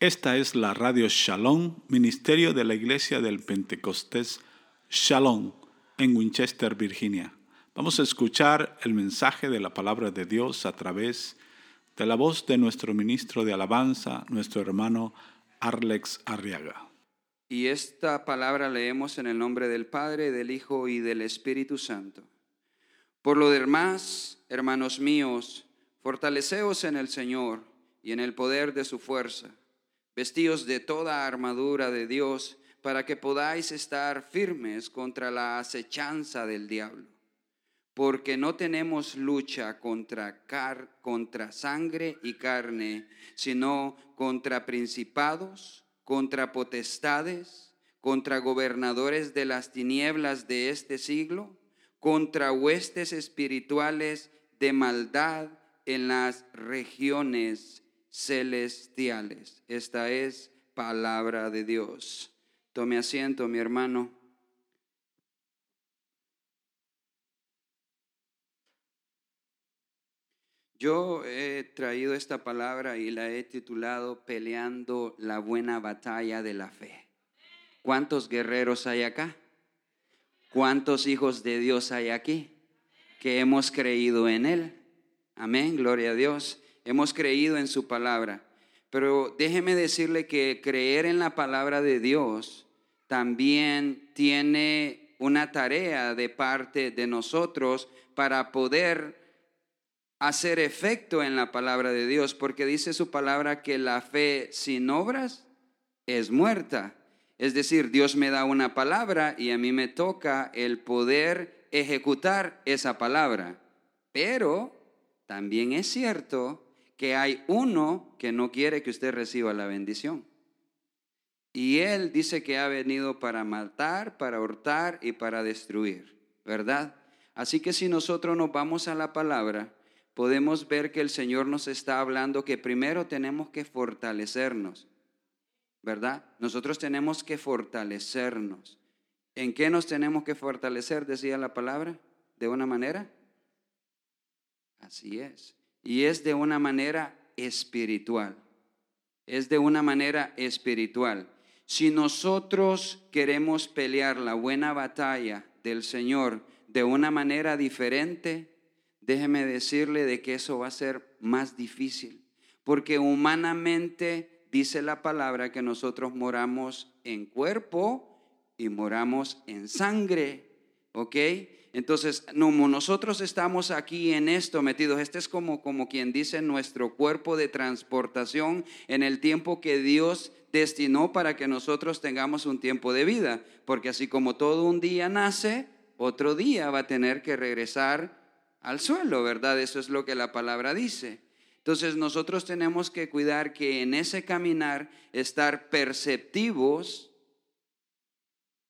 Esta es la radio Shalom, ministerio de la iglesia del Pentecostés Shalom en Winchester, Virginia. Vamos a escuchar el mensaje de la palabra de Dios a través de la voz de nuestro ministro de alabanza, nuestro hermano Arlex Arriaga. Y esta palabra leemos en el nombre del Padre, del Hijo y del Espíritu Santo. Por lo demás, hermanos míos, fortaleceos en el Señor y en el poder de su fuerza vestíos de toda armadura de Dios, para que podáis estar firmes contra la acechanza del diablo. Porque no tenemos lucha contra, contra sangre y carne, sino contra principados, contra potestades, contra gobernadores de las tinieblas de este siglo, contra huestes espirituales de maldad en las regiones celestiales. Esta es palabra de Dios. Tome asiento, mi hermano. Yo he traído esta palabra y la he titulado Peleando la buena batalla de la fe. ¿Cuántos guerreros hay acá? ¿Cuántos hijos de Dios hay aquí que hemos creído en Él? Amén, gloria a Dios hemos creído en su palabra. Pero déjeme decirle que creer en la palabra de Dios también tiene una tarea de parte de nosotros para poder hacer efecto en la palabra de Dios, porque dice su palabra que la fe sin obras es muerta. Es decir, Dios me da una palabra y a mí me toca el poder ejecutar esa palabra. Pero también es cierto que hay uno que no quiere que usted reciba la bendición. Y él dice que ha venido para matar, para hurtar y para destruir, ¿verdad? Así que si nosotros nos vamos a la palabra, podemos ver que el Señor nos está hablando que primero tenemos que fortalecernos, ¿verdad? Nosotros tenemos que fortalecernos. ¿En qué nos tenemos que fortalecer? Decía la palabra, de una manera. Así es y es de una manera espiritual. Es de una manera espiritual. Si nosotros queremos pelear la buena batalla del Señor de una manera diferente, déjeme decirle de que eso va a ser más difícil, porque humanamente dice la palabra que nosotros moramos en cuerpo y moramos en sangre, ¿ok? Entonces, como nosotros estamos aquí en esto metidos, este es como, como quien dice nuestro cuerpo de transportación en el tiempo que Dios destinó para que nosotros tengamos un tiempo de vida, porque así como todo un día nace, otro día va a tener que regresar al suelo, ¿verdad? Eso es lo que la palabra dice. Entonces nosotros tenemos que cuidar que en ese caminar estar perceptivos,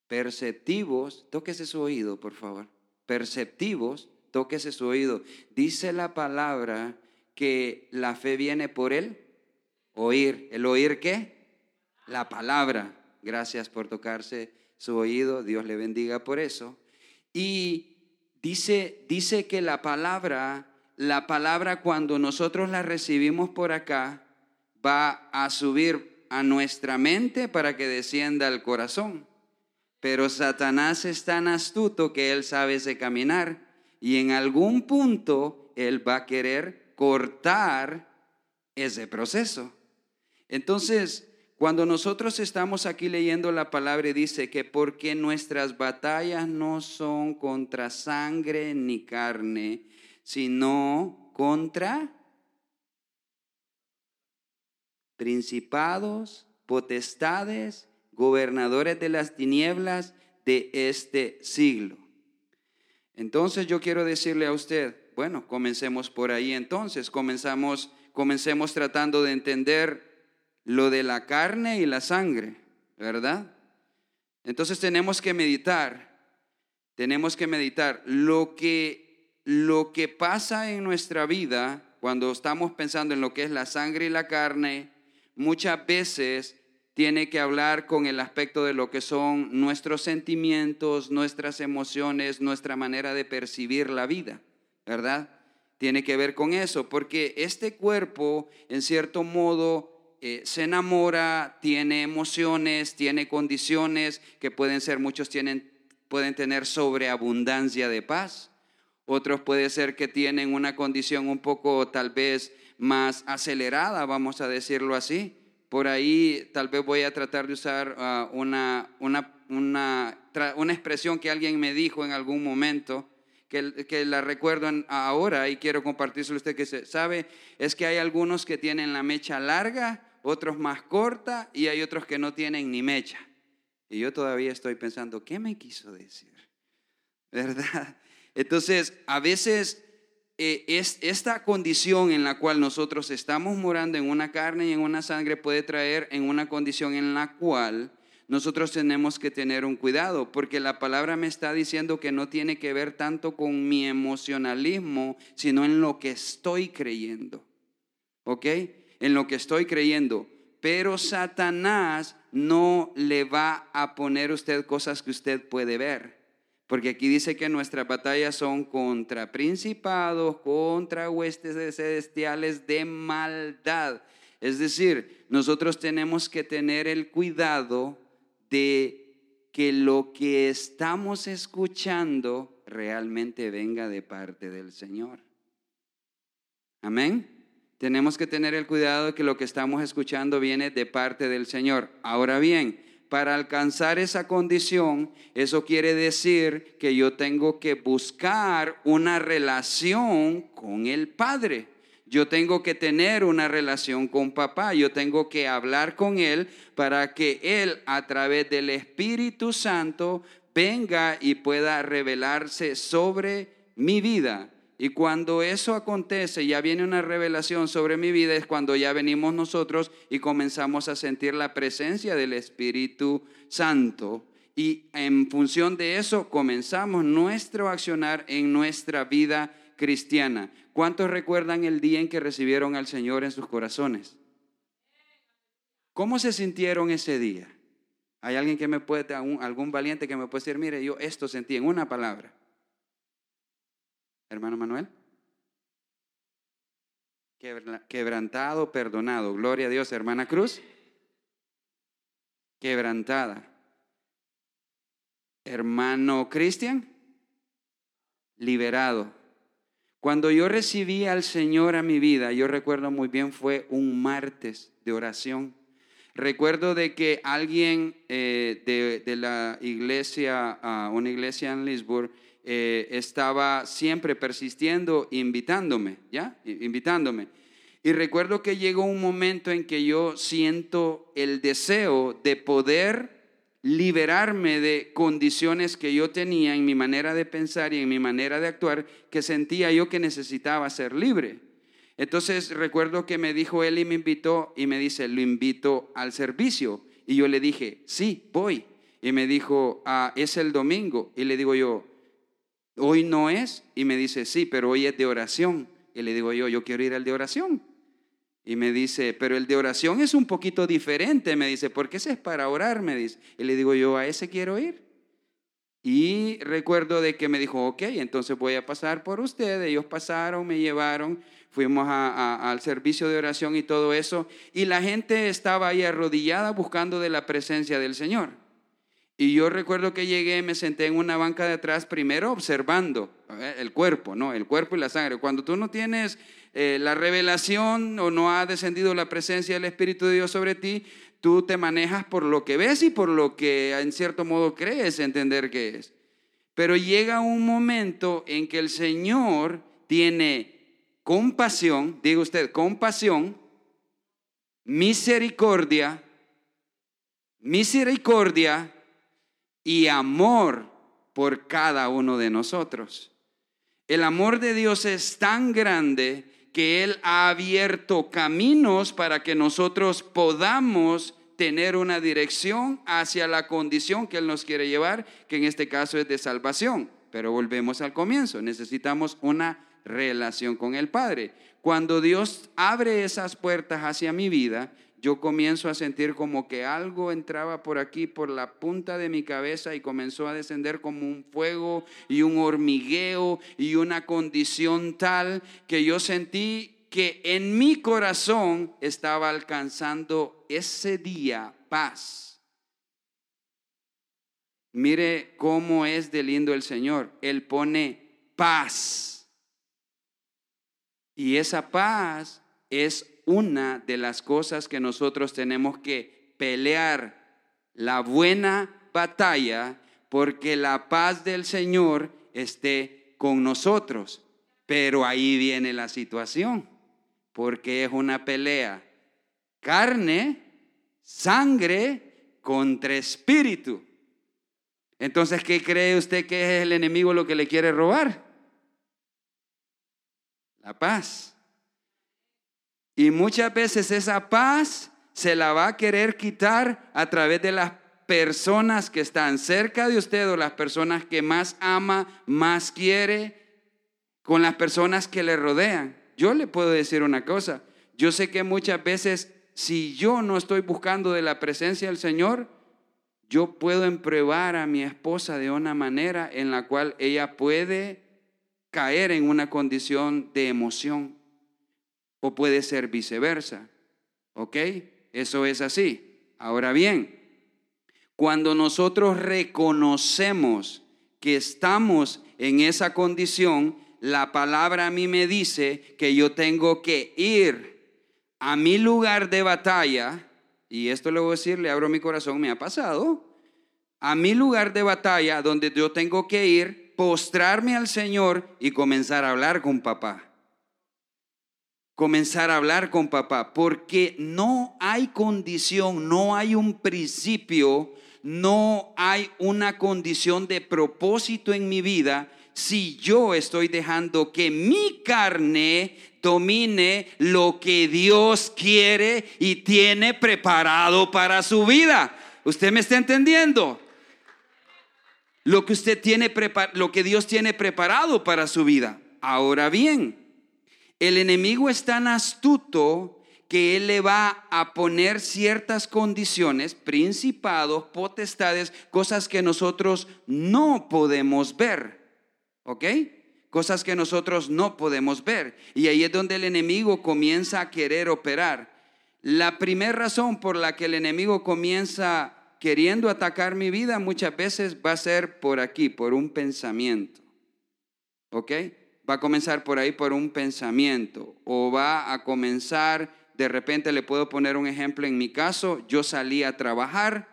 perceptivos, tóquese su oído, por favor perceptivos, tóquese su oído. Dice la palabra que la fe viene por el oír. ¿El oír qué? La palabra. Gracias por tocarse su oído. Dios le bendiga por eso. Y dice, dice que la palabra, la palabra cuando nosotros la recibimos por acá, va a subir a nuestra mente para que descienda al corazón. Pero Satanás es tan astuto que él sabe ese caminar y en algún punto él va a querer cortar ese proceso. Entonces, cuando nosotros estamos aquí leyendo la palabra dice que porque nuestras batallas no son contra sangre ni carne, sino contra principados, potestades, gobernadores de las tinieblas de este siglo. Entonces yo quiero decirle a usted, bueno, comencemos por ahí entonces, comenzamos, comencemos tratando de entender lo de la carne y la sangre, ¿verdad? Entonces tenemos que meditar, tenemos que meditar lo que, lo que pasa en nuestra vida cuando estamos pensando en lo que es la sangre y la carne, muchas veces tiene que hablar con el aspecto de lo que son nuestros sentimientos, nuestras emociones, nuestra manera de percibir la vida, ¿verdad? Tiene que ver con eso, porque este cuerpo, en cierto modo, eh, se enamora, tiene emociones, tiene condiciones que pueden ser, muchos tienen, pueden tener sobreabundancia de paz, otros puede ser que tienen una condición un poco tal vez más acelerada, vamos a decirlo así. Por ahí tal vez voy a tratar de usar ah, una, una, una, una, expresión que alguien me dijo en algún momento, que, que la recuerdo ahora y quiero compartírselo usted que se, sabe, es que hay algunos que tienen la mecha larga, otros más corta y hay otros que no tienen ni mecha. Y yo todavía estoy pensando, ¿qué me quiso decir? ¿Verdad? Entonces, a veces eh, es, esta condición en la cual nosotros estamos morando en una carne y en una sangre puede traer en una condición en la cual nosotros tenemos que tener un cuidado, porque la palabra me está diciendo que no tiene que ver tanto con mi emocionalismo, sino en lo que estoy creyendo. ¿Ok? En lo que estoy creyendo. Pero Satanás no le va a poner usted cosas que usted puede ver. Porque aquí dice que nuestras batallas son contra principados, contra huestes celestiales de maldad. Es decir, nosotros tenemos que tener el cuidado de que lo que estamos escuchando realmente venga de parte del Señor. Amén. Tenemos que tener el cuidado de que lo que estamos escuchando viene de parte del Señor. Ahora bien, para alcanzar esa condición, eso quiere decir que yo tengo que buscar una relación con el Padre. Yo tengo que tener una relación con papá, yo tengo que hablar con él para que él a través del Espíritu Santo venga y pueda revelarse sobre mi vida y cuando eso acontece, ya viene una revelación sobre mi vida, es cuando ya venimos nosotros y comenzamos a sentir la presencia del Espíritu Santo. Y en función de eso comenzamos nuestro accionar en nuestra vida cristiana. ¿Cuántos recuerdan el día en que recibieron al Señor en sus corazones? ¿Cómo se sintieron ese día? ¿Hay alguien que me puede, algún valiente que me puede decir, mire, yo esto sentí en una palabra? Hermano Manuel? Quebrantado, perdonado. Gloria a Dios, hermana Cruz. Quebrantada. Hermano Cristian, liberado. Cuando yo recibí al Señor a mi vida, yo recuerdo muy bien, fue un martes de oración. Recuerdo de que alguien eh, de, la iglesia, una iglesia en Lisboa, eh, estaba siempre persistiendo, invitándome, ¿ya? Invitándome. Y recuerdo que llegó un momento en que yo siento el deseo de poder liberarme de condiciones que yo tenía en mi manera de pensar y en mi manera de actuar, que sentía yo que necesitaba ser libre. Entonces recuerdo que me dijo él y me invitó y me dice, lo invito al servicio. Y yo le dije, sí, voy. Y me dijo, ah, es el domingo. Y le digo yo, hoy no es. Y me dice, sí, pero hoy es de oración. Y le digo yo, yo quiero ir al de oración. Y me dice, pero el de oración es un poquito diferente. Me dice, porque ese es para orar, me dice. Y le digo yo, a ese quiero ir. Y recuerdo de que me dijo, ok, entonces voy a pasar por usted. Ellos pasaron, me llevaron, fuimos al servicio de oración y todo eso. Y la gente estaba ahí arrodillada buscando de la presencia del Señor. Y yo recuerdo que llegué, me senté en una banca de atrás, primero observando el cuerpo, ¿no? El cuerpo y la sangre. Cuando tú no tienes eh, la revelación o no ha descendido la presencia del Espíritu de Dios sobre ti, tú te manejas por lo que ves y por lo que en cierto modo crees entender que es. Pero llega un momento en que el Señor tiene compasión, diga usted, compasión, misericordia, misericordia, y amor por cada uno de nosotros. El amor de Dios es tan grande que Él ha abierto caminos para que nosotros podamos tener una dirección hacia la condición que Él nos quiere llevar, que en este caso es de salvación. Pero volvemos al comienzo, necesitamos una relación con el Padre. Cuando Dios abre esas puertas hacia mi vida, yo comienzo a sentir como que algo entraba por aquí, por la punta de mi cabeza y comenzó a descender como un fuego y un hormigueo y una condición tal que yo sentí que en mi corazón estaba alcanzando ese día paz. Mire cómo es de lindo el Señor. Él pone paz. Y esa paz es una de las cosas que nosotros tenemos que pelear la buena batalla porque la paz del Señor esté con nosotros. Pero ahí viene la situación, porque es una pelea. Carne, sangre contra espíritu. Entonces, ¿qué cree usted que es el enemigo lo que le quiere robar? La paz. Y muchas veces esa paz se la va a querer quitar a través de las personas que están cerca de usted o las personas que más ama, más quiere, con las personas que le rodean. Yo le puedo decir una cosa, yo sé que muchas veces si yo no estoy buscando de la presencia del Señor, yo puedo empruebar a mi esposa de una manera en la cual ella puede caer en una condición de emoción o puede ser viceversa. ¿Ok? Eso es así. Ahora bien, cuando nosotros reconocemos que estamos en esa condición, la palabra a mí me dice que yo tengo que ir a mi lugar de batalla, y esto le voy a decir, le abro mi corazón, me ha pasado, a mi lugar de batalla donde yo tengo que ir, postrarme al Señor y comenzar a hablar con papá comenzar a hablar con papá, porque no hay condición, no hay un principio, no hay una condición de propósito en mi vida si yo estoy dejando que mi carne domine lo que Dios quiere y tiene preparado para su vida. ¿Usted me está entendiendo? Lo que usted tiene lo que Dios tiene preparado para su vida. Ahora bien, el enemigo es tan astuto que él le va a poner ciertas condiciones, principados, potestades, cosas que nosotros no podemos ver. ¿Ok? Cosas que nosotros no podemos ver. Y ahí es donde el enemigo comienza a querer operar. La primera razón por la que el enemigo comienza queriendo atacar mi vida muchas veces va a ser por aquí, por un pensamiento. ¿Ok? Va a comenzar por ahí por un pensamiento o va a comenzar, de repente le puedo poner un ejemplo en mi caso, yo salí a trabajar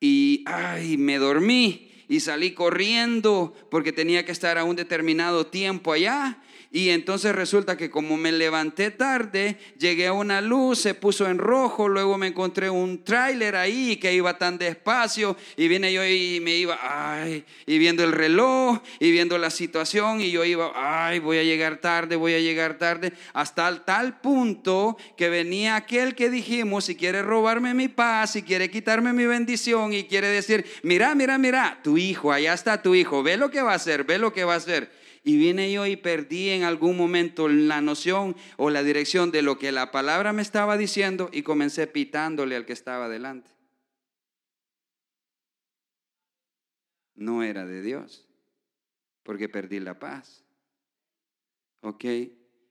y, ay, me dormí y salí corriendo porque tenía que estar a un determinado tiempo allá y entonces resulta que como me levanté tarde, llegué a una luz, se puso en rojo, luego me encontré un tráiler ahí que iba tan despacio y viene yo y me iba, ay, y viendo el reloj y viendo la situación y yo iba, ay, voy a llegar tarde, voy a llegar tarde, hasta tal punto que venía aquel que dijimos, si quiere robarme mi paz, si quiere quitarme mi bendición y quiere decir, mira, mira, mira, tu hijo, allá está tu hijo, ve lo que va a hacer, ve lo que va a hacer y vine yo y perdí en algún momento la noción o la dirección de lo que la palabra me estaba diciendo y comencé pitándole al que estaba delante. No era de Dios, porque perdí la paz. ¿Ok?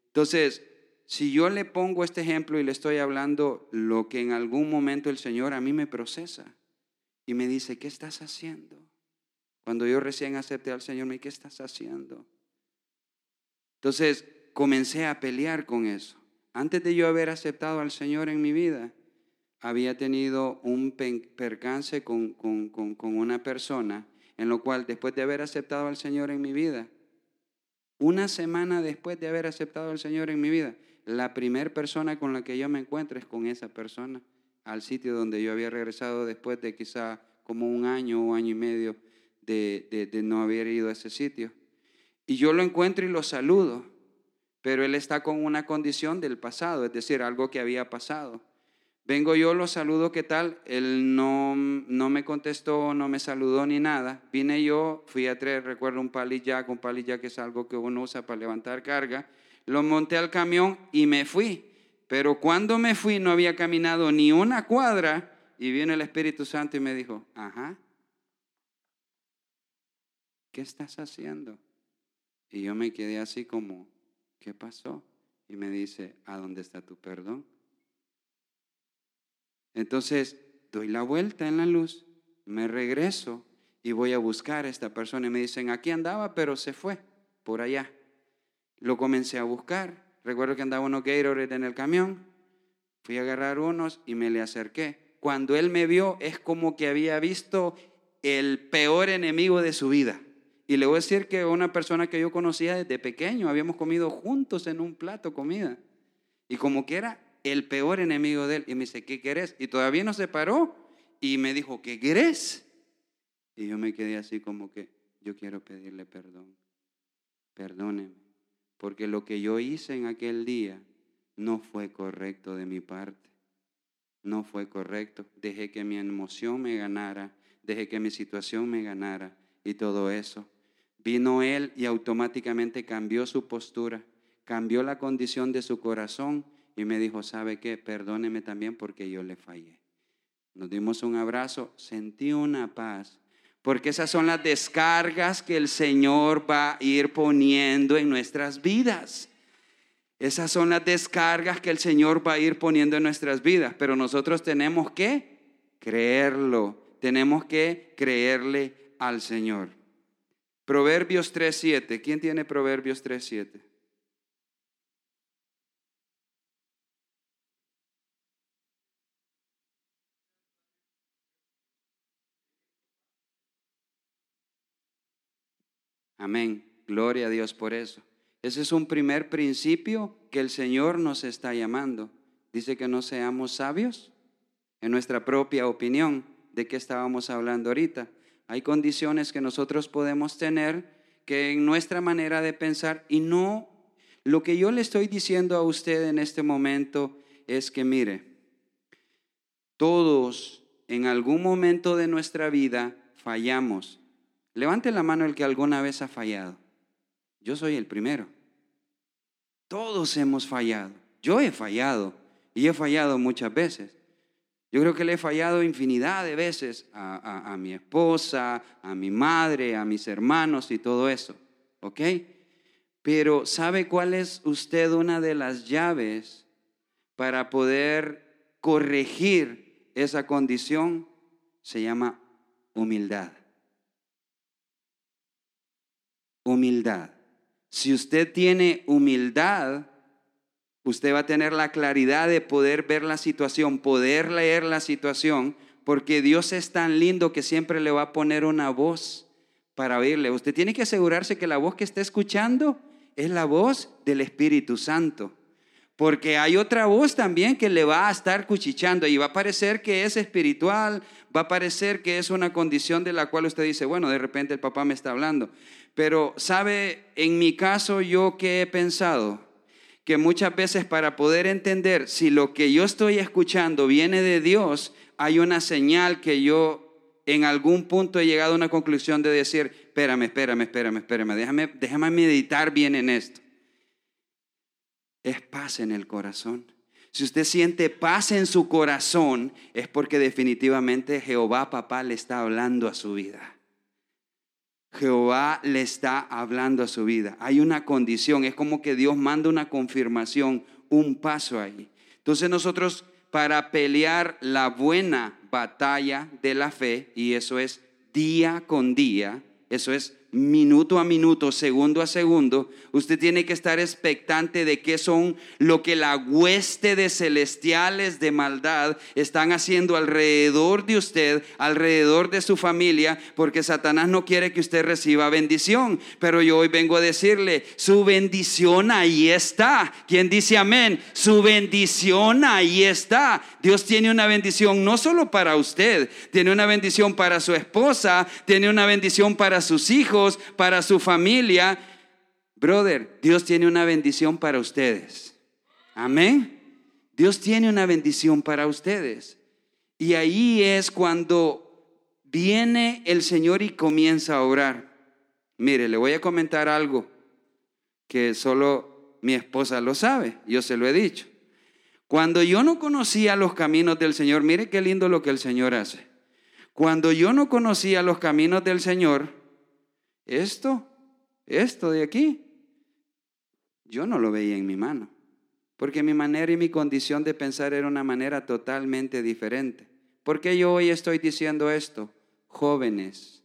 Entonces, si yo le pongo este ejemplo y le estoy hablando lo que en algún momento el Señor a mí me procesa y me dice, ¿qué estás haciendo? Cuando yo recién acepté al Señor, me dice, ¿qué estás haciendo? Entonces comencé a pelear con eso. Antes de yo haber aceptado al Señor en mi vida, había tenido un percance con, una persona, en lo cual después de haber aceptado al Señor en mi vida, una semana después de haber aceptado al Señor en mi vida, la primera persona con la que yo me encuentro es con esa persona, al sitio donde yo había regresado después de quizá como un año o año y medio de no haber ido a ese sitio. Y yo lo encuentro y lo saludo, pero él está con una condición del pasado, es decir, algo que había pasado. Vengo yo, lo saludo, ¿qué tal? Él no, no me contestó, no me saludó ni nada. Vine yo, fui a traer, recuerdo un jack, un jack que es algo que uno usa para levantar carga. Lo monté al camión y me fui. Pero cuando me fui no había caminado ni una cuadra y vino el Espíritu Santo y me dijo, ajá, ¿qué estás haciendo? Y yo me quedé así como, ¿qué pasó? Y me dice, ¿a dónde está tu perdón? Entonces, doy la vuelta en la luz, me regreso y voy a buscar a esta persona. Y me dicen, aquí andaba, pero se fue por allá. Lo comencé a buscar. Recuerdo que andaba unos Gatorade en el camión. Fui a agarrar unos y me le acerqué. Cuando él me vio, es como que había visto el peor enemigo de su vida. Y le voy a decir que una persona que yo conocía desde pequeño, habíamos comido juntos en un plato comida. Y como que era el peor enemigo de él. Y me dice, ¿qué querés? Y todavía no se paró y me dijo, ¿qué querés? Y yo me quedé así como que, yo quiero pedirle perdón. Perdóneme. Porque lo que yo hice en aquel día no fue correcto de mi parte. No fue correcto. Dejé que mi emoción me ganara. Dejé que mi situación me ganara. Y todo eso. Vino él y automáticamente cambió su postura. Cambió la condición de su corazón y me dijo, ¿sabe qué? Perdóneme también porque yo le fallé. Nos dimos un abrazo, sentí una paz, porque esas son las descargas que el Señor va a ir poniendo en nuestras vidas. Esas son las descargas que el Señor va a ir poniendo en nuestras vidas, pero nosotros tenemos que creerlo, tenemos que creerle al Señor. Proverbios 3.7, ¿quién tiene Proverbios 3.7? Amén. Gloria a Dios por eso. Ese es un primer principio que el Señor nos está llamando. Dice que no seamos sabios en nuestra propia opinión. ¿De qué estábamos hablando ahorita? Hay condiciones que nosotros podemos tener que en nuestra manera de pensar y no, lo que yo le estoy diciendo a usted en este momento es que mire, todos en algún momento de nuestra vida fallamos Levante la mano el que alguna vez ha fallado. Yo soy el primero. Todos hemos fallado. Yo he fallado y he fallado muchas veces. Yo creo que le he fallado infinidad de veces a, mi esposa, a mi madre, a mis hermanos y todo eso. ¿Ok? Pero ¿sabe cuál es usted una de las llaves para poder corregir esa condición? Se llama humildad humildad. Si usted tiene humildad, usted va a tener la claridad de poder ver la situación, poder leer la situación, porque Dios es tan lindo que siempre le va a poner una voz para oírle. Usted tiene que asegurarse que la voz que está escuchando es la voz del Espíritu Santo. Porque hay otra voz también que le va a estar cuchichando y va a parecer que es espiritual, va a parecer que es una condición de la cual usted dice, bueno, de repente el papá me está hablando. Pero, ¿sabe? En mi caso, yo que he pensado que muchas veces para poder entender si lo que yo estoy escuchando viene de Dios, hay una señal que yo en algún punto he llegado a una conclusión de decir, espérame, espérame, espérame, espérame, déjame, déjame meditar bien en esto. Es paz en el corazón. Si usted siente paz en su corazón, es porque definitivamente Jehová papá le está hablando a su vida. Jehová le está hablando a su vida. Hay una condición, es como que Dios manda una confirmación, un paso ahí. Entonces nosotros para pelear la buena batalla de la fe, y eso es día con día, eso es minuto a minuto, segundo a segundo, usted tiene que estar expectante de qué son lo que la hueste de celestiales de maldad están haciendo alrededor de usted, alrededor de su familia, porque Satanás no quiere que usted reciba bendición. Pero yo hoy vengo a decirle, su bendición ahí está. ¿Quién dice amén? Su bendición ahí está. Dios tiene una bendición no solo para usted, tiene una bendición para su esposa, tiene una bendición para sus para su familia. Brother, Dios tiene una bendición para ustedes. Amén. Dios tiene una bendición para ustedes. Y ahí es cuando viene el Señor y comienza a orar. Mire, le voy a comentar algo que solo mi esposa lo sabe, yo se lo he dicho. Cuando yo no conocía los caminos del Señor, mire qué lindo lo que el Señor hace. Cuando yo no conocía los caminos del Señor, esto, esto de aquí, yo no lo veía en mi mano. Porque mi manera y mi condición de pensar era una manera totalmente diferente. ¿Por qué yo hoy estoy diciendo esto? Jóvenes,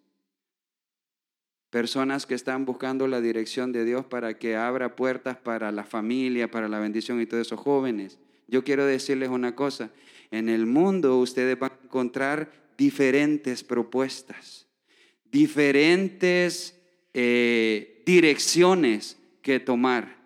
personas que están buscando la dirección de Dios para que abra puertas para la familia, para la bendición y todos esos jóvenes. Yo quiero decirles una cosa, en el mundo ustedes van a encontrar diferentes propuestas, diferentes eh, direcciones que tomar.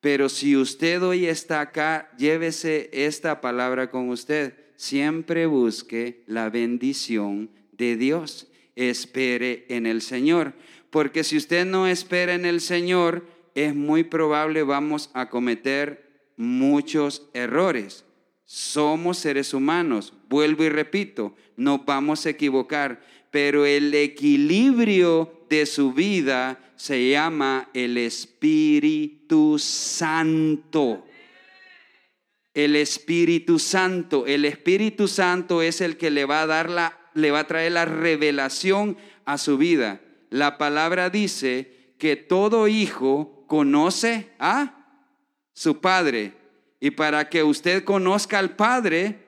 Pero si usted hoy está acá, llévese esta palabra con usted. Siempre busque la bendición de Dios. Espere en el Señor. Porque si usted no espera en el Señor, es muy probable vamos a cometer muchos errores. Somos seres humanos, vuelvo y repito, no vamos a equivocar, pero el equilibrio de su vida se llama el Espíritu Santo. El Espíritu Santo, el Espíritu Santo es el que le va a dar la le va a traer la revelación a su vida. La palabra dice que todo hijo conoce a su padre y para que usted conozca al padre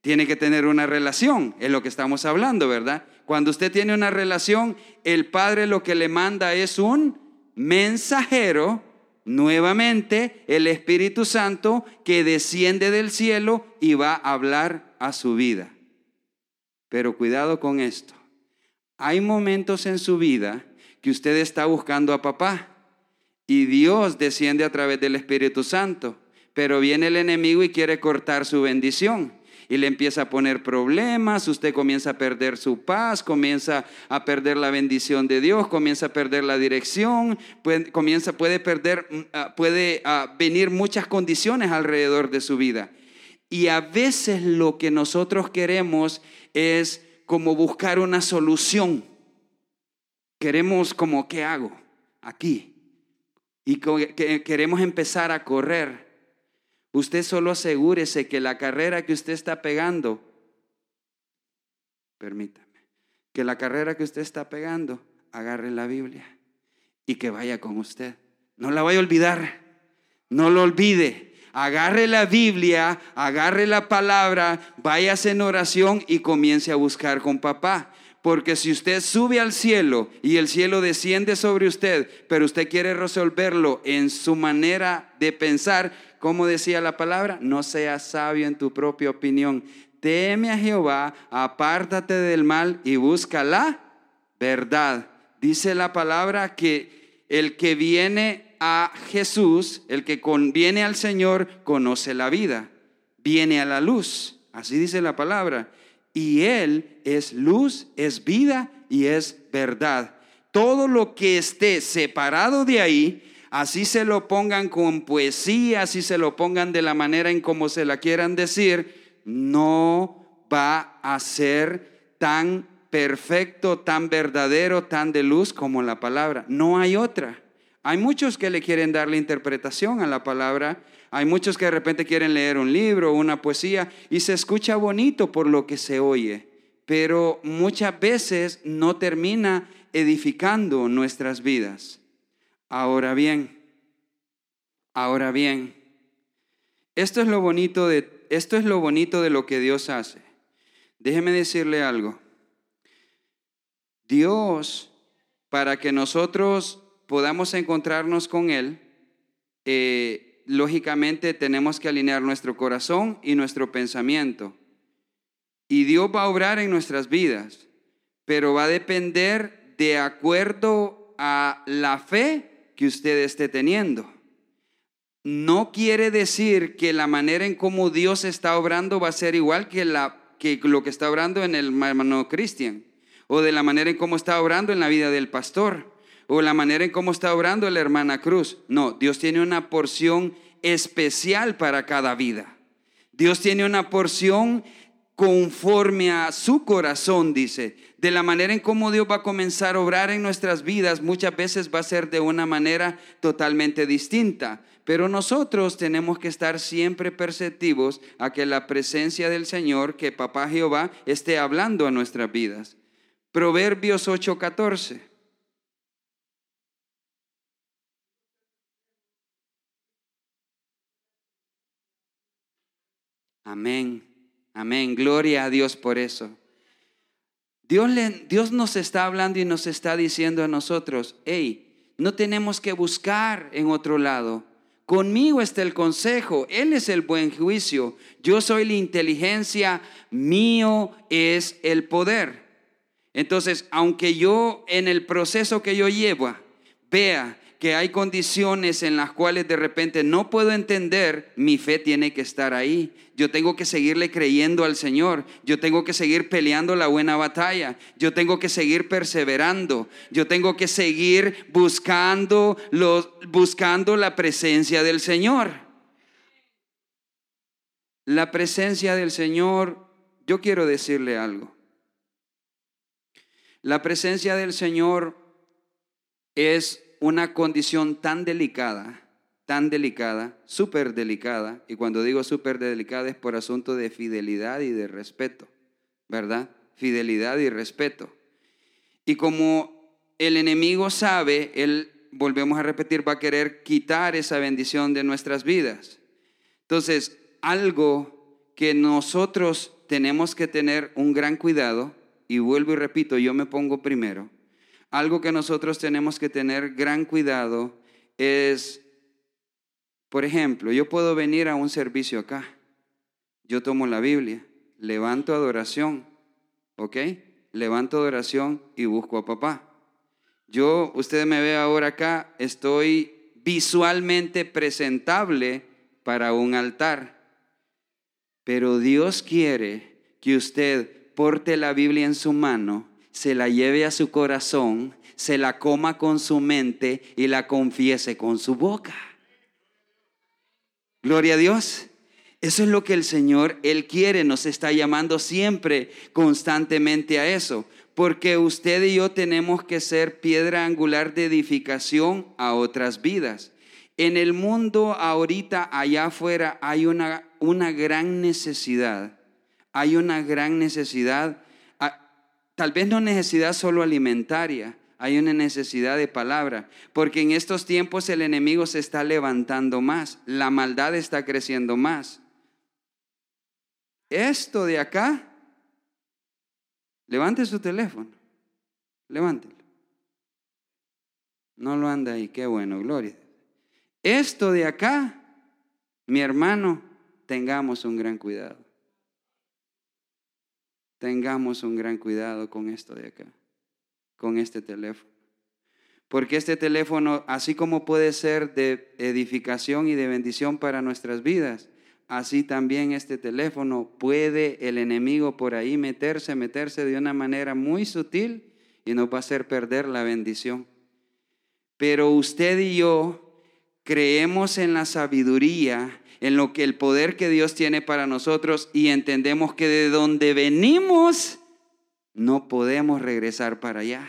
tiene que tener una relación, es lo que estamos hablando, ¿verdad? Cuando usted tiene una relación, el Padre lo que le manda es un mensajero, nuevamente el Espíritu Santo que desciende del cielo y va a hablar a su vida. Pero cuidado con esto. Hay momentos en su vida que usted está buscando a papá y Dios desciende a través del Espíritu Santo, pero viene el enemigo y quiere cortar su bendición y le empieza a poner problemas, usted comienza a perder su paz, comienza a perder la bendición de Dios, comienza a perder la dirección, puede, comienza, puede perder, mm, ah, puede ah, venir muchas condiciones alrededor de su vida. Y a veces lo que nosotros queremos es como buscar una solución. Queremos como, ¿qué hago? Aquí. Y queremos empezar a correr. Usted solo asegúrese que la carrera que usted está pegando, permítame, que la carrera que usted está pegando, agarre la Biblia y que vaya con usted. No la vaya a olvidar, no lo olvide. Agarre la Biblia, agarre la palabra, váyase en oración y comience a buscar con papá. Porque si usted sube al cielo y el cielo desciende sobre usted, pero usted quiere resolverlo en su manera de pensar, como decía la palabra, no seas sabio en tu propia opinión. Teme a Jehová, apártate del mal y busca la verdad. Dice la palabra que el que viene a Jesús, el que conviene al Señor, conoce la vida, viene a la luz. Así dice la palabra. Y Él es luz, es vida y es verdad. Todo lo que esté separado de ahí así se lo pongan con poesía, así se lo pongan de la manera en como se la quieran decir, no va a ser tan perfecto, tan verdadero, tan de luz como la palabra. No hay otra. Hay muchos que le quieren dar la interpretación a la palabra. Hay muchos que de repente quieren leer un libro, una poesía, y se escucha bonito por lo que se oye, pero muchas veces no termina edificando nuestras vidas. Ahora bien, ahora bien, esto es lo bonito de esto es lo bonito de lo que Dios hace. Déjeme decirle algo. Dios, para que nosotros podamos encontrarnos con Él, eh, lógicamente tenemos que alinear nuestro corazón y nuestro pensamiento. Y Dios va a obrar en nuestras vidas, pero va a depender de acuerdo a la fe que usted esté teniendo. No quiere decir que la manera en cómo Dios está obrando va a ser igual que, la, que lo que está obrando en el hermano Cristian, o de la manera en cómo está obrando en la vida del pastor, o la manera en cómo está obrando la hermana Cruz. No, Dios tiene una porción especial para cada vida. Dios tiene una porción conforme a su corazón, dice. De la manera en cómo Dios va a comenzar a obrar en nuestras vidas, muchas veces va a ser de una manera totalmente distinta. Pero nosotros tenemos que estar siempre perceptivos a que la presencia del Señor, que Papá Jehová, esté hablando a nuestras vidas. Proverbios 8:14. Amén. Amén. Gloria a Dios por eso. Dios, le, Dios nos está hablando y nos está diciendo a nosotros, hey, no tenemos que buscar en otro lado. Conmigo está el consejo, Él es el buen juicio, yo soy la inteligencia, mío es el poder. Entonces, aunque yo en el proceso que yo llevo vea que hay condiciones en las cuales de repente no puedo entender, mi fe tiene que estar ahí. Yo tengo que seguirle creyendo al Señor. Yo tengo que seguir peleando la buena batalla. Yo tengo que seguir perseverando. Yo tengo que seguir buscando, buscando la presencia del Señor. La presencia del Señor, yo quiero decirle algo. La presencia del Señor es una condición tan delicada, tan delicada, súper delicada, y cuando digo súper delicada es por asunto de fidelidad y de respeto, ¿verdad? Fidelidad y respeto. Y como el enemigo sabe, él, volvemos a repetir, va a querer quitar esa bendición de nuestras vidas. Entonces, algo que nosotros tenemos que tener un gran cuidado, y vuelvo y repito, yo me pongo primero, algo que nosotros tenemos que tener gran cuidado es, por ejemplo, yo puedo venir a un servicio acá, yo tomo la Biblia, levanto adoración, ¿ok? Levanto adoración y busco a papá. Yo, usted me ve ahora acá, estoy visualmente presentable para un altar, pero Dios quiere que usted porte la Biblia en su mano se la lleve a su corazón, se la coma con su mente y la confiese con su boca. Gloria a Dios. Eso es lo que el Señor, Él quiere, nos está llamando siempre, constantemente a eso. Porque usted y yo tenemos que ser piedra angular de edificación a otras vidas. En el mundo ahorita, allá afuera, hay una, una gran necesidad. Hay una gran necesidad Tal vez no necesidad solo alimentaria, hay una necesidad de palabra, porque en estos tiempos el enemigo se está levantando más, la maldad está creciendo más. Esto de acá, levante su teléfono, levántelo. No lo anda ahí, qué bueno, gloria. Esto de acá, mi hermano, tengamos un gran cuidado tengamos un gran cuidado con esto de acá, con este teléfono. Porque este teléfono, así como puede ser de edificación y de bendición para nuestras vidas, así también este teléfono puede el enemigo por ahí meterse, meterse de una manera muy sutil y nos va a hacer perder la bendición. Pero usted y yo creemos en la sabiduría en lo que el poder que Dios tiene para nosotros y entendemos que de donde venimos no podemos regresar para allá.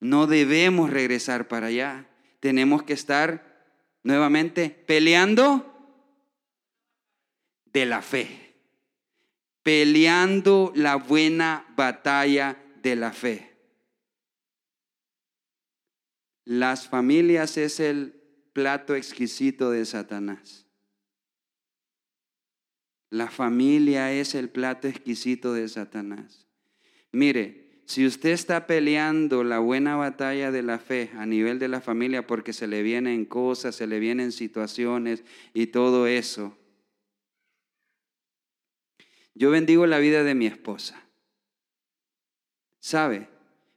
No debemos regresar para allá. Tenemos que estar nuevamente peleando de la fe. Peleando la buena batalla de la fe. Las familias es el plato exquisito de Satanás. La familia es el plato exquisito de Satanás. Mire, si usted está peleando la buena batalla de la fe a nivel de la familia porque se le vienen cosas, se le vienen situaciones y todo eso, yo bendigo la vida de mi esposa. ¿Sabe?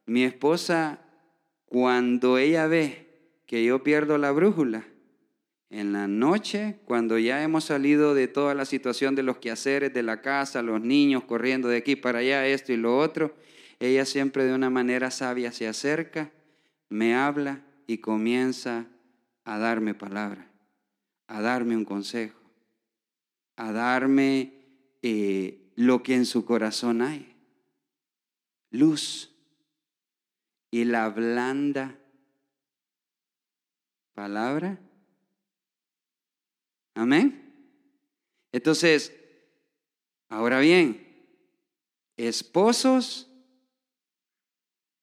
Mi esposa, cuando ella ve que yo pierdo la brújula, en la noche, cuando ya hemos salido de toda la situación de los quehaceres de la casa, los niños corriendo de aquí para allá, esto y lo otro, ella siempre de una manera sabia se acerca, me habla y comienza a darme palabra, a darme un consejo, a darme eh, lo que en su corazón hay, luz. Y la blanda palabra Amén. Entonces, ahora bien, esposos,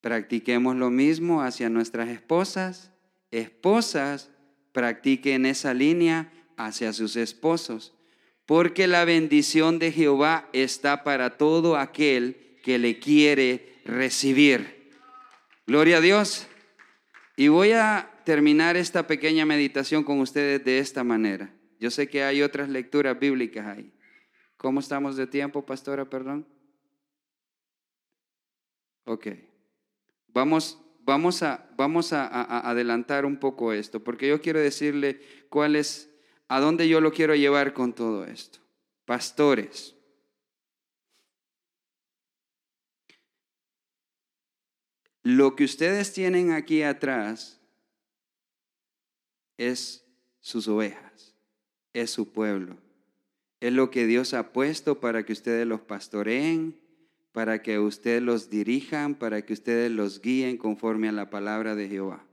practiquemos lo mismo hacia nuestras esposas. Esposas, practiquen esa línea hacia sus esposos. porque la bendición de Jehová está para todo aquel que le quiere recibir. Gloria a Dios. Y voy a terminar esta pequeña meditación con ustedes de esta manera. Yo sé que hay otras lecturas bíblicas ahí. ¿Cómo estamos de tiempo, pastora? Perdón. Ok. Vamos, vamos, a, vamos a, adelantar un poco esto, porque yo quiero decirle cuál es, a dónde yo lo quiero llevar con todo esto. Pastores. Lo que ustedes tienen aquí atrás es sus ovejas, es su pueblo. Es lo que Dios ha puesto para que ustedes los pastoreen, para que ustedes los dirijan, para que ustedes los guíen conforme a la palabra de Jehová.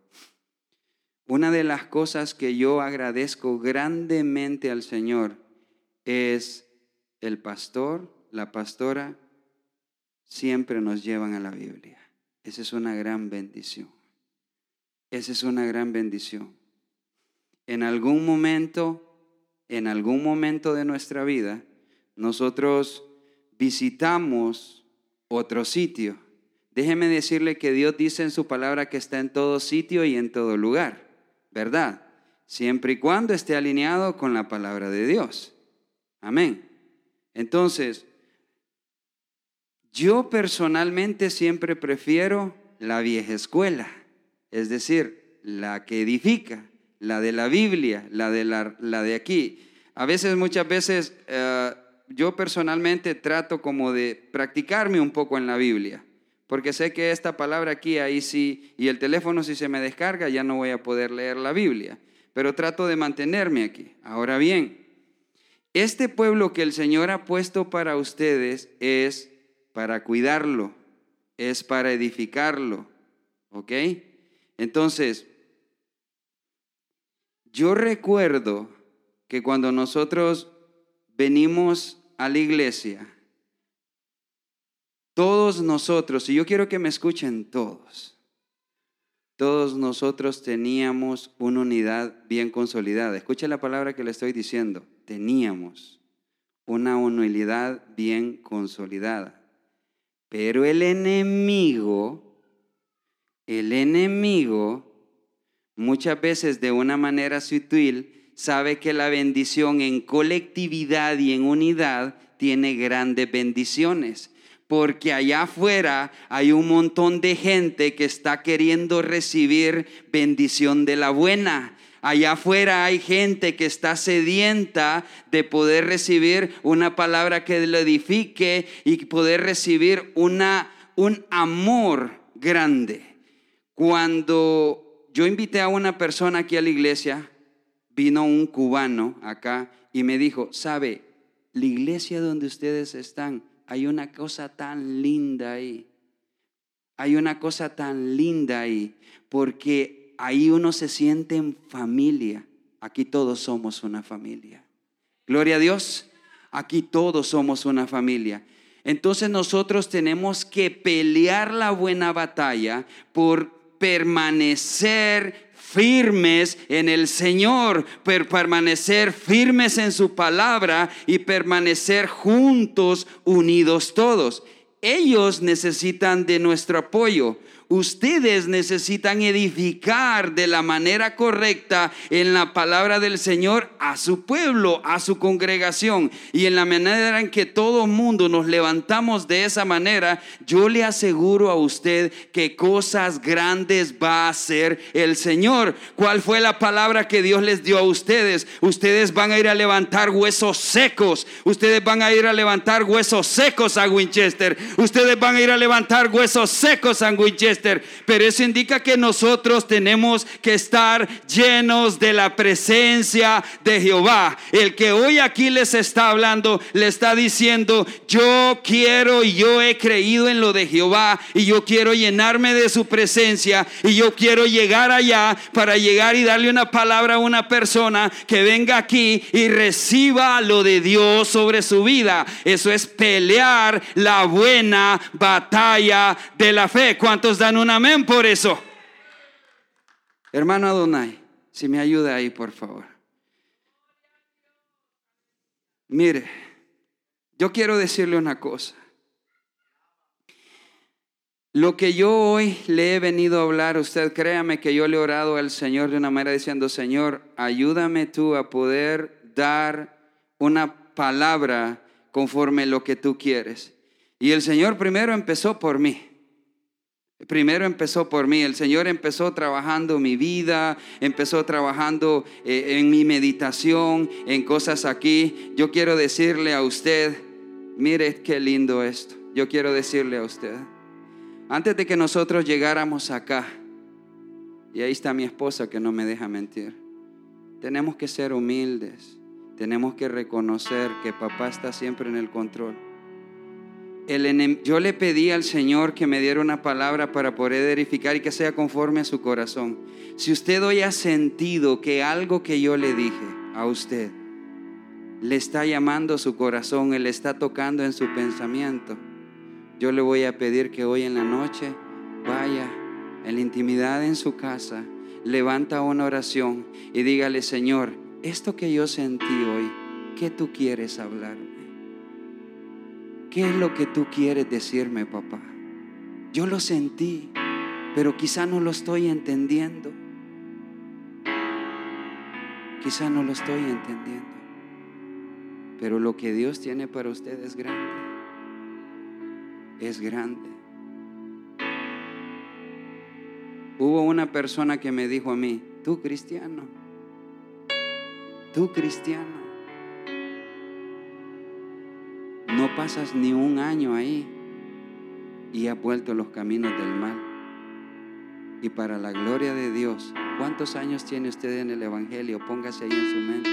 Una de las cosas que yo agradezco grandemente al Señor es el pastor, la pastora, siempre nos llevan a la Biblia. Esa es una gran bendición. Esa es una gran bendición. En algún momento en algún momento de nuestra vida, nosotros visitamos otro sitio. Déjeme decirle que Dios dice en su palabra que está en todo sitio y en todo lugar, ¿verdad? Siempre y cuando esté alineado con la palabra de Dios. Amén. Entonces, yo personalmente siempre prefiero la vieja escuela, es decir, la que edifica, la de la Biblia, la de, la, de aquí. A veces, muchas veces, eh, yo personalmente trato como de practicarme un poco en la Biblia, porque sé que esta palabra aquí, ahí sí, y el teléfono si se me descarga, ya no voy a poder leer la Biblia, pero trato de mantenerme aquí. Ahora bien, este pueblo que el Señor ha puesto para ustedes es para cuidarlo, es para edificarlo, ¿ok? Entonces, yo recuerdo que cuando nosotros venimos a la iglesia, todos nosotros, y yo quiero que me escuchen todos, todos nosotros teníamos una unidad bien consolidada. Escuche la palabra que le estoy diciendo. Teníamos una unidad bien consolidada. Pero el enemigo, el enemigo muchas veces de una manera sutil, sabe que la bendición en colectividad y en unidad tiene grandes bendiciones. Porque allá afuera hay un montón de gente que está queriendo recibir bendición de la buena. Allá afuera hay gente que está sedienta de poder recibir una palabra que lo edifique y poder recibir una, un amor grande. Cuando yo invité a una persona aquí a la iglesia, vino un cubano acá y me dijo, sabe, la iglesia donde ustedes están, hay una cosa tan linda ahí. Hay una cosa tan linda ahí, porque ahí uno se siente en familia. Aquí todos somos una familia. Gloria a Dios. Aquí todos somos una familia. Entonces nosotros tenemos que pelear la buena batalla por permanecer firmes en el Señor, permanecer firmes en su palabra y permanecer juntos, unidos todos. Ellos necesitan de nuestro apoyo ustedes necesitan edificar de la manera correcta en la palabra del Señor a su pueblo, a su congregación. Y en la manera en que todo mundo nos levantamos de esa manera, yo le aseguro a usted que cosas grandes va a hacer el Señor. ¿Cuál fue la palabra que Dios les dio a ustedes? Ustedes van a ir a levantar huesos secos. Ustedes van a ir a levantar huesos secos a Winchester. Ustedes van a ir a levantar huesos secos a Winchester pero eso indica que nosotros tenemos que estar llenos de la presencia de Jehová. El que hoy aquí les está hablando, le está diciendo, yo quiero y yo he creído en lo de Jehová y yo quiero llenarme de su presencia y yo quiero llegar allá para llegar y darle una palabra a una persona que venga aquí y reciba lo de Dios sobre su vida. Eso es pelear la buena batalla de la fe. ¿Cuántos dan un amén por eso. Hermano Adonai, si me ayuda ahí, por favor. Mire, yo quiero decirle una cosa. Lo que yo hoy le he venido a hablar, usted créame que yo le he orado al Señor de una manera diciendo, Señor, ayúdame tú a poder dar una palabra conforme lo que tú quieres. Y el Señor primero empezó por mí. Primero empezó por mí. El Señor empezó trabajando mi vida, empezó trabajando eh, en mi meditación, en cosas aquí. Yo quiero decirle a usted, mire qué lindo esto. Yo quiero decirle a usted, antes de que nosotros llegáramos acá, y ahí está mi esposa que no me deja mentir, tenemos que ser humildes, tenemos que reconocer que papá está siempre en el control. El yo le pedí al Señor que me diera una palabra para poder verificar y que sea conforme a su corazón. Si usted hoy ha sentido que algo que yo le dije a usted le está llamando su corazón, le está tocando en su pensamiento, yo le voy a pedir que hoy en la noche vaya en la intimidad en su casa, levanta una oración y dígale, Señor, esto que yo sentí hoy, ¿qué tú quieres hablarme? ¿Qué es lo que tú quieres decirme, papá? Yo lo sentí, pero quizá no lo estoy entendiendo. Quizá no lo estoy entendiendo. Pero lo que Dios tiene para usted es grande es grande. Hubo una persona que me dijo a mí, tú cristiano, tú cristiano, pasas ni un año ahí y has vuelto los caminos del mal. Y para la gloria de Dios, ¿cuántos años tiene usted en el Evangelio? Póngase ahí en su mente.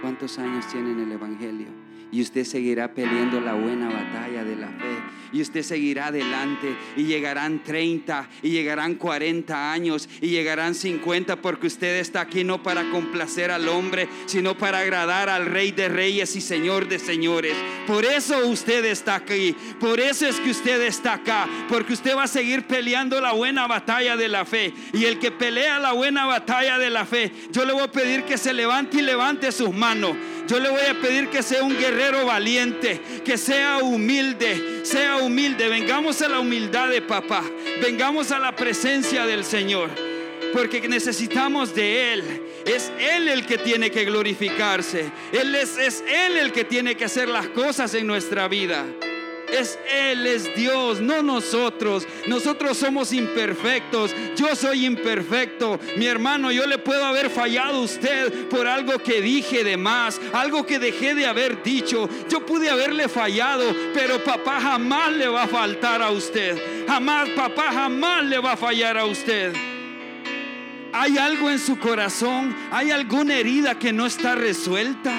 ¿Cuántos años tiene en el Evangelio? Y usted seguirá peleando la buena batalla de la fe y usted seguirá adelante y llegarán 30 y llegarán 40 años y llegarán 50 porque usted está aquí no para complacer al hombre, sino para agradar al Rey de Reyes y Señor de Señores. Por eso usted está aquí, por eso es que usted está acá, porque usted va a seguir peleando la buena batalla de la fe. Y el que pelea la buena batalla de la fe, yo le voy a pedir que se levante y levante sus manos. Yo le voy a pedir que sea un guerrero valiente, que sea humilde, sea humilde. Vengamos a la humildad de papá. Vengamos a la presencia del Señor. Porque necesitamos de Él. Es Él el que tiene que glorificarse. Él es, es Él el que tiene que hacer las cosas en nuestra vida. Es Él, es Dios, no nosotros. Nosotros somos imperfectos. Yo soy imperfecto. Mi hermano, yo le puedo haber fallado a usted por algo que dije de más, algo que dejé de haber dicho. Yo pude haberle fallado, pero papá jamás le va a faltar a usted. Jamás, papá jamás le va a fallar a usted. ¿Hay algo en su corazón? ¿Hay alguna herida que no está resuelta?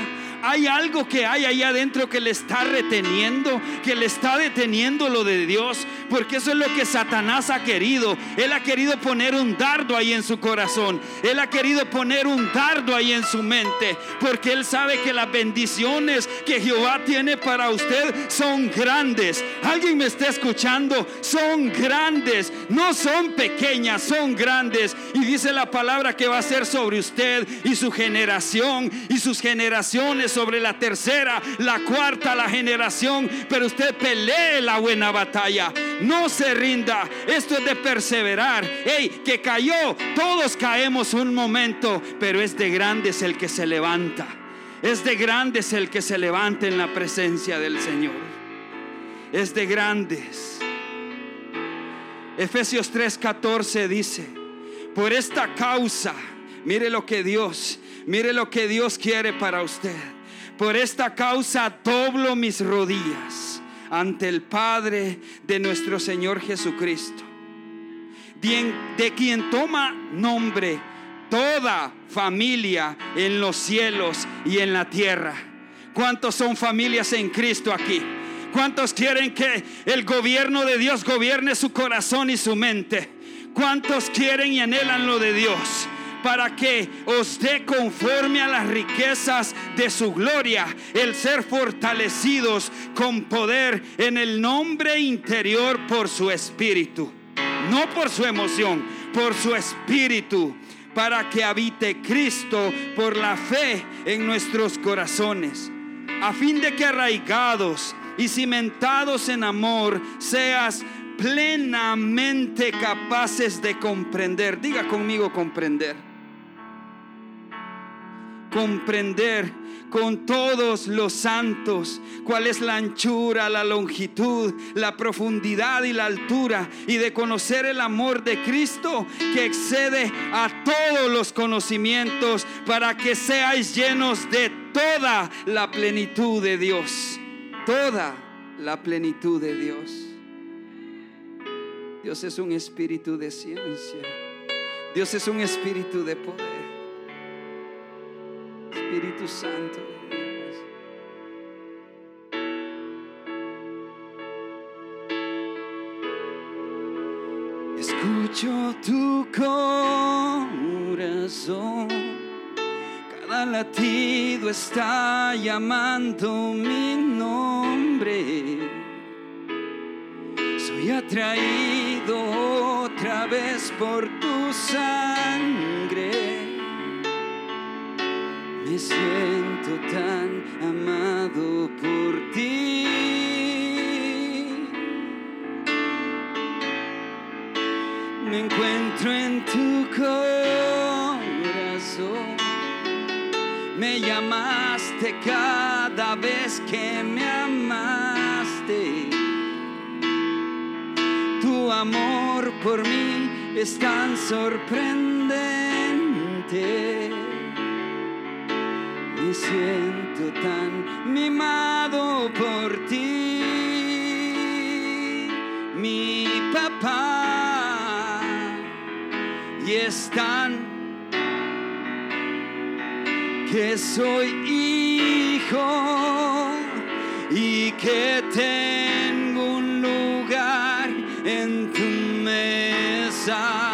Hay algo que hay ahí adentro que le está reteniendo, que le está deteniendo lo de Dios, porque eso es lo que Satanás ha querido. Él ha querido poner un dardo ahí en su corazón, él ha querido poner un dardo ahí en su mente, porque él sabe que las bendiciones que Jehová tiene para usted son grandes. Alguien me está escuchando, son grandes, no son pequeñas, son grandes. Y dice la palabra que va a ser sobre usted y su generación y sus generaciones sobre la tercera, la cuarta, la generación, pero usted pelee la buena batalla. No se rinda. Esto es de perseverar. Hey, que cayó. Todos caemos un momento, pero es de grandes el que se levanta. Es de grandes el que se levanta en la presencia del Señor. Es de grandes. Efesios 3:14 dice, por esta causa, mire lo que Dios, mire lo que Dios quiere para usted. Por esta causa doblo mis rodillas ante el Padre de nuestro Señor Jesucristo, de quien toma nombre toda familia en los cielos y en la tierra. ¿Cuántos son familias en Cristo aquí? ¿Cuántos quieren que el gobierno de Dios gobierne su corazón y su mente? ¿Cuántos quieren y anhelan lo de Dios? Para que os dé conforme a las riquezas de su gloria, el ser fortalecidos con poder en el nombre interior por su espíritu, no por su emoción, por su espíritu, para que habite Cristo por la fe en nuestros corazones. a fin de que arraigados y cimentados en amor seas plenamente capaces de comprender. Diga conmigo comprender. Comprender con todos los santos cuál es la anchura, la longitud, la profundidad y la altura y de conocer el amor de Cristo que excede a todos los conocimientos para que seáis llenos de toda la plenitud de Dios. Toda la plenitud de Dios. Dios es un espíritu de ciencia. Dios es un espíritu de poder. Espíritu Santo. Escucho tu corazón, cada latido está llamando mi nombre. Soy atraído otra vez por tu sangre me siento tan amado por ti. Me encuentro en tu corazón. Me llamaste cada vez que me amaste. Tu amor por mí es tan sorprendente me siento tan mimado por ti, mi papá, y es tan que soy hijo y que tengo un lugar en tu mesa.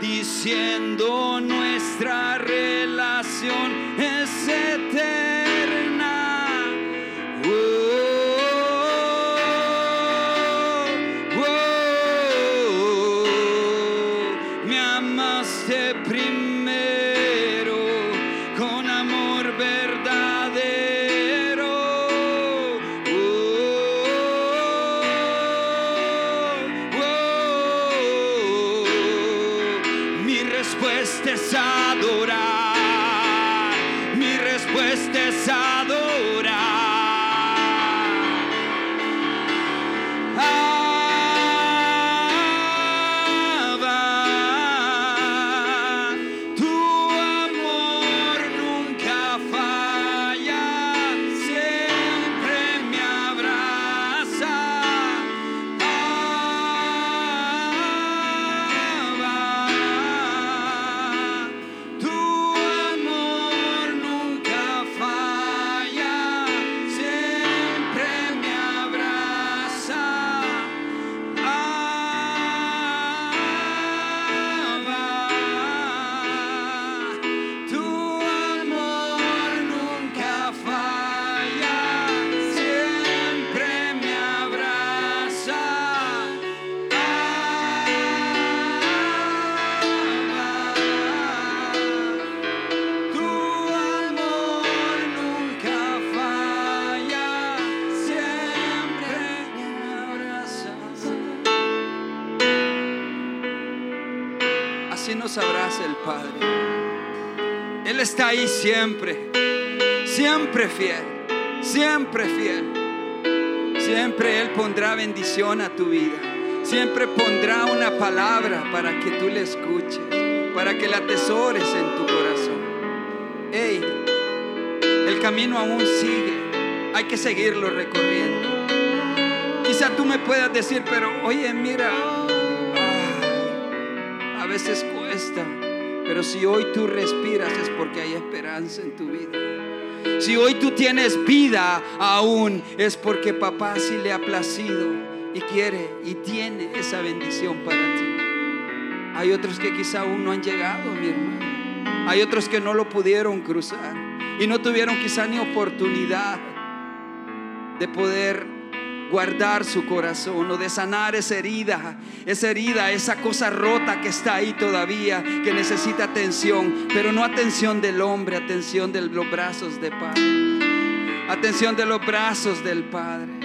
Diciendo nuestra relación está ahí siempre, siempre fiel, siempre fiel. Siempre Él pondrá bendición a tu vida. Siempre pondrá una palabra para que tú le escuches, para que la atesores en tu corazón. Hey, el camino aún sigue. Hay que seguirlo recorriendo. Quizá tú me puedas decir, pero oye, mira, a veces cuesta. Pero si hoy tú respiras es porque hay esperanza en tu vida. Si hoy tú tienes vida aún es porque papá sí le ha placido y quiere y tiene esa bendición para ti. Hay otros que quizá aún no han llegado, mi hermano. Hay otros que no lo pudieron cruzar y no tuvieron quizá ni oportunidad de poder guardar su corazón o de sanar esa herida, esa herida, esa cosa rota que está ahí todavía, que necesita atención, pero no atención del hombre, atención de los brazos de Padre. Atención de los brazos del Padre.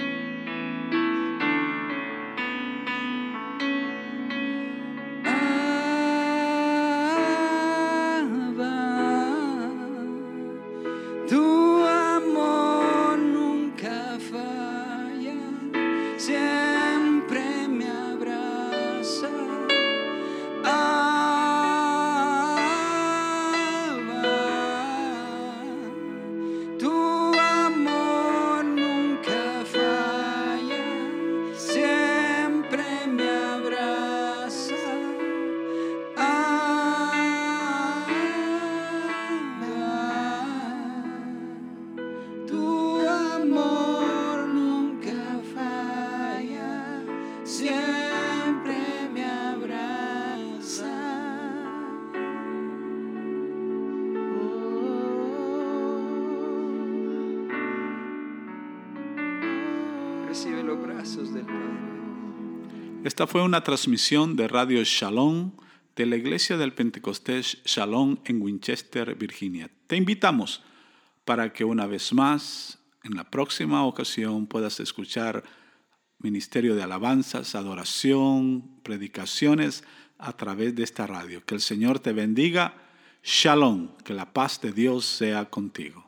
Esta fue una transmisión de Radio Shalom de la Iglesia del Pentecostés Shalom en Winchester, Virginia. Te invitamos para que una vez más, en la próxima ocasión, puedas escuchar ministerio de alabanzas, adoración, predicaciones a través de esta radio. Que el Señor te bendiga. Shalom, que la paz de Dios sea contigo.